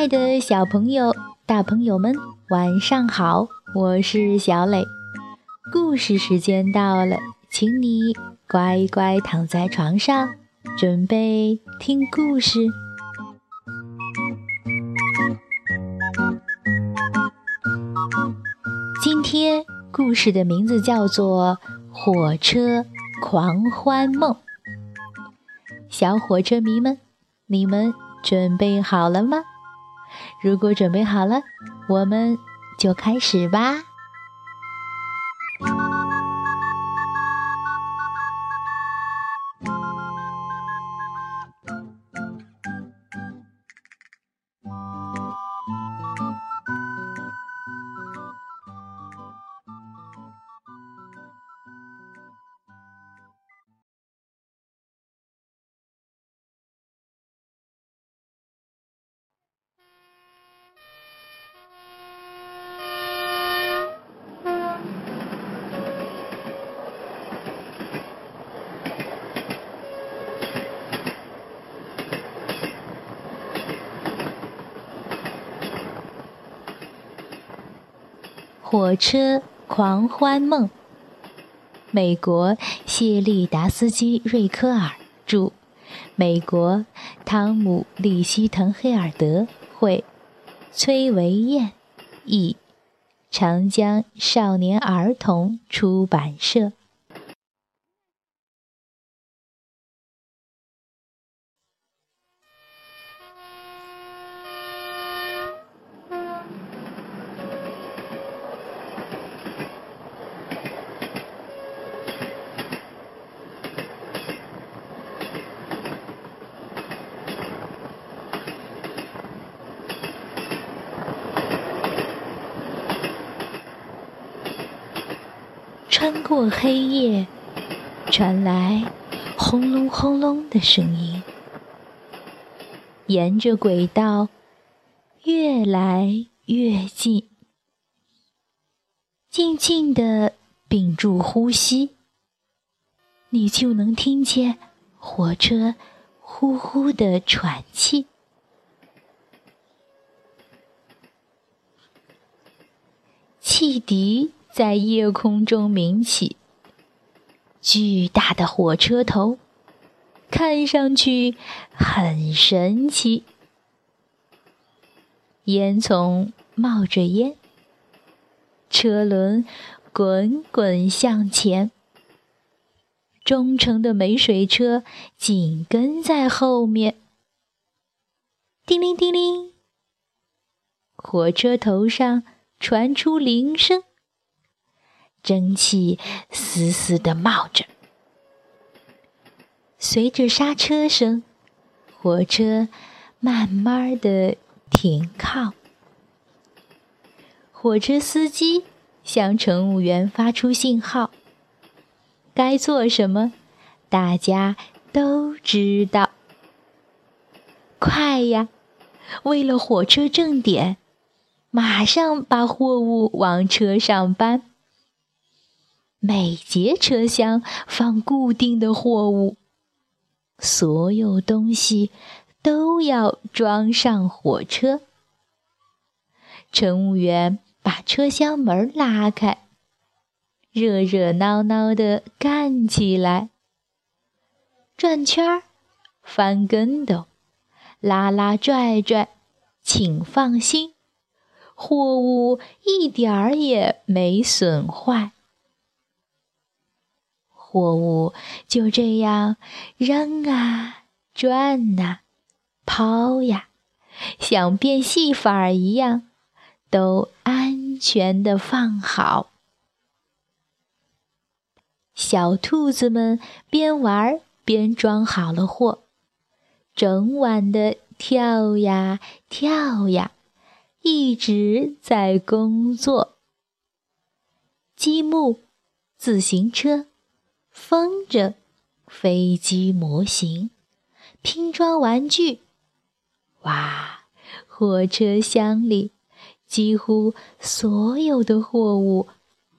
爱的小朋友、大朋友们，晚上好！我是小磊，故事时间到了，请你乖乖躺在床上，准备听故事。今天故事的名字叫做《火车狂欢梦》。小火车迷们，你们准备好了吗？如果准备好了，我们就开始吧。火车狂欢梦，美国谢利达斯基·瑞科尔著，美国汤姆·利希滕黑尔德绘，崔维燕译，长江少年儿童出版社。穿过黑夜，传来轰隆轰隆的声音。沿着轨道越来越近，静静的屏住呼吸，你就能听见火车呼呼的喘气。汽笛。在夜空中鸣起，巨大的火车头，看上去很神奇。烟囱冒着烟，车轮滚滚向前，忠诚的煤水车紧跟在后面。叮铃叮铃，火车头上传出铃声。蒸汽嘶嘶地冒着，随着刹车声，火车慢慢地停靠。火车司机向乘务员发出信号：该做什么，大家都知道。快呀！为了火车正点，马上把货物往车上搬。每节车厢放固定的货物，所有东西都要装上火车。乘务员把车厢门拉开，热热闹闹的干起来，转圈儿、翻跟斗、拉拉拽拽。请放心，货物一点儿也没损坏。货物就这样扔啊、转呐、抛呀，像变戏法儿一样，都安全的放好。小兔子们边玩边装好了货，整晚的跳呀跳呀，一直在工作。积木、自行车。风筝、飞机模型、拼装玩具，哇！货车厢里几乎所有的货物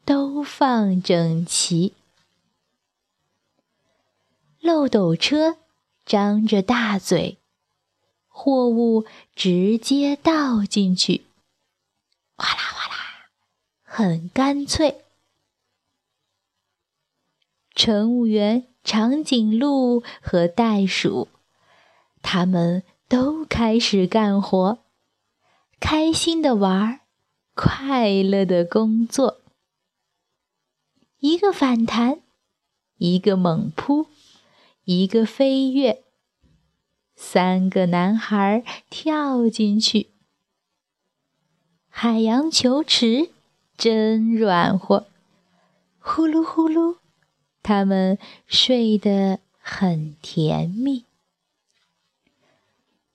都放整齐。漏斗车张着大嘴，货物直接倒进去，哗啦哗啦，很干脆。乘务员长颈鹿和袋鼠，他们都开始干活，开心的玩，快乐的工作。一个反弹，一个猛扑，一个飞跃，三个男孩跳进去。海洋球池真软和，呼噜呼噜，他们睡得很甜蜜。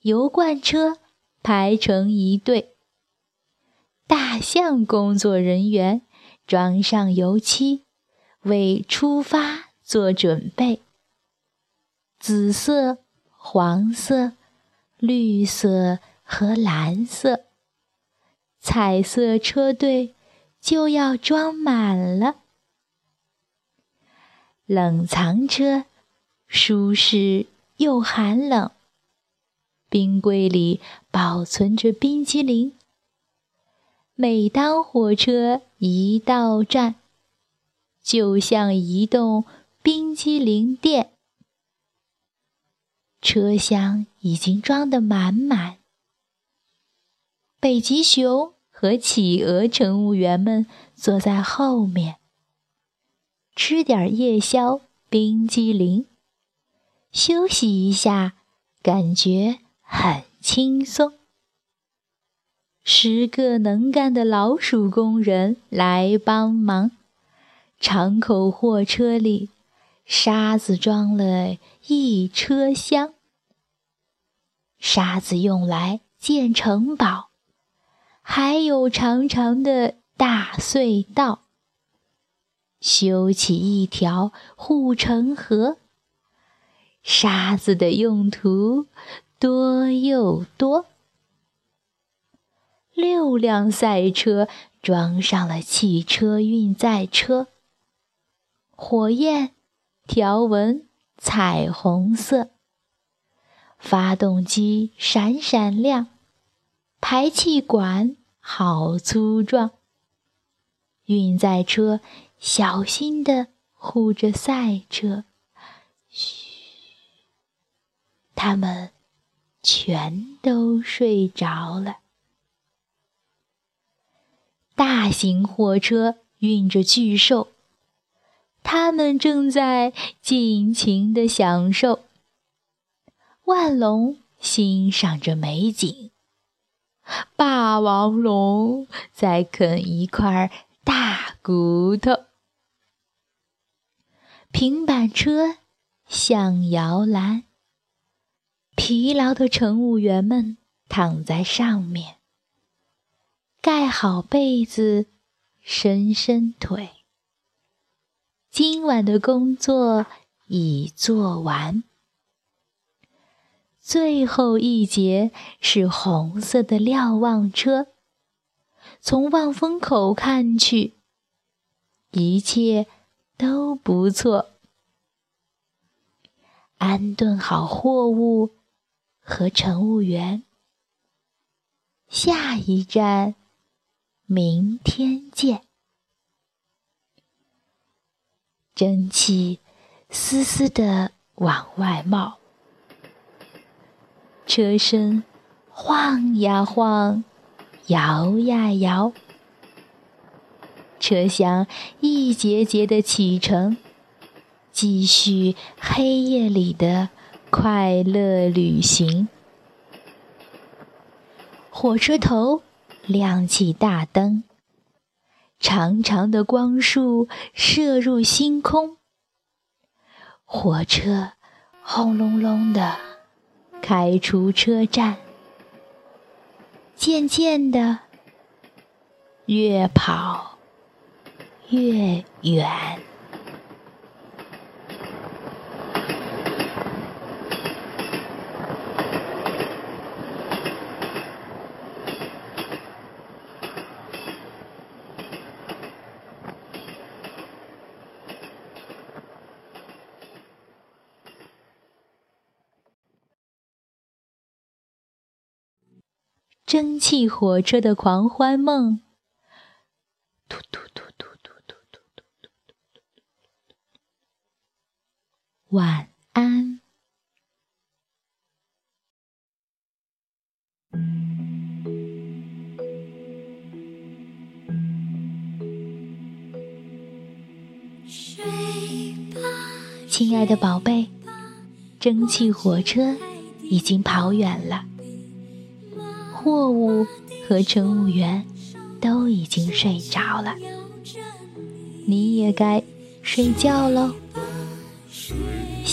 油罐车排成一队，大象工作人员装上油漆。为出发做准备。紫色、黄色、绿色和蓝色，彩色车队就要装满了。冷藏车舒适又寒冷，冰柜里保存着冰激凌。每当火车一到站，就像一栋冰激凌店，车厢已经装得满满。北极熊和企鹅乘务员们坐在后面，吃点夜宵冰激凌，休息一下，感觉很轻松。十个能干的老鼠工人来帮忙。敞口货车里，沙子装了一车厢。沙子用来建城堡，还有长长的大隧道。修起一条护城河，沙子的用途多又多。六辆赛车装上了汽车运载车。火焰条纹彩虹色，发动机闪闪亮，排气管好粗壮。运载车小心地护着赛车，嘘，他们全都睡着了。大型货车运着巨兽。他们正在尽情的享受。万龙欣赏着美景，霸王龙在啃一块骨头。平板车像摇篮，疲劳的乘务员们躺在上面，盖好被子，伸伸腿。今晚的工作已做完，最后一节是红色的瞭望车。从望风口看去，一切都不错。安顿好货物和乘务员，下一站，明天见。蒸汽丝丝的往外冒，车身晃呀晃，摇呀摇，车厢一节节的启程，继续黑夜里的快乐旅行。火车头亮起大灯。长长的光束射入星空，火车轰隆隆的开出车站，渐渐的越跑越远。蒸汽火车的狂欢梦。晚安。亲爱的宝贝，蒸汽火车已经跑远了，货物和乘务员都已经睡着了，你也该睡觉喽。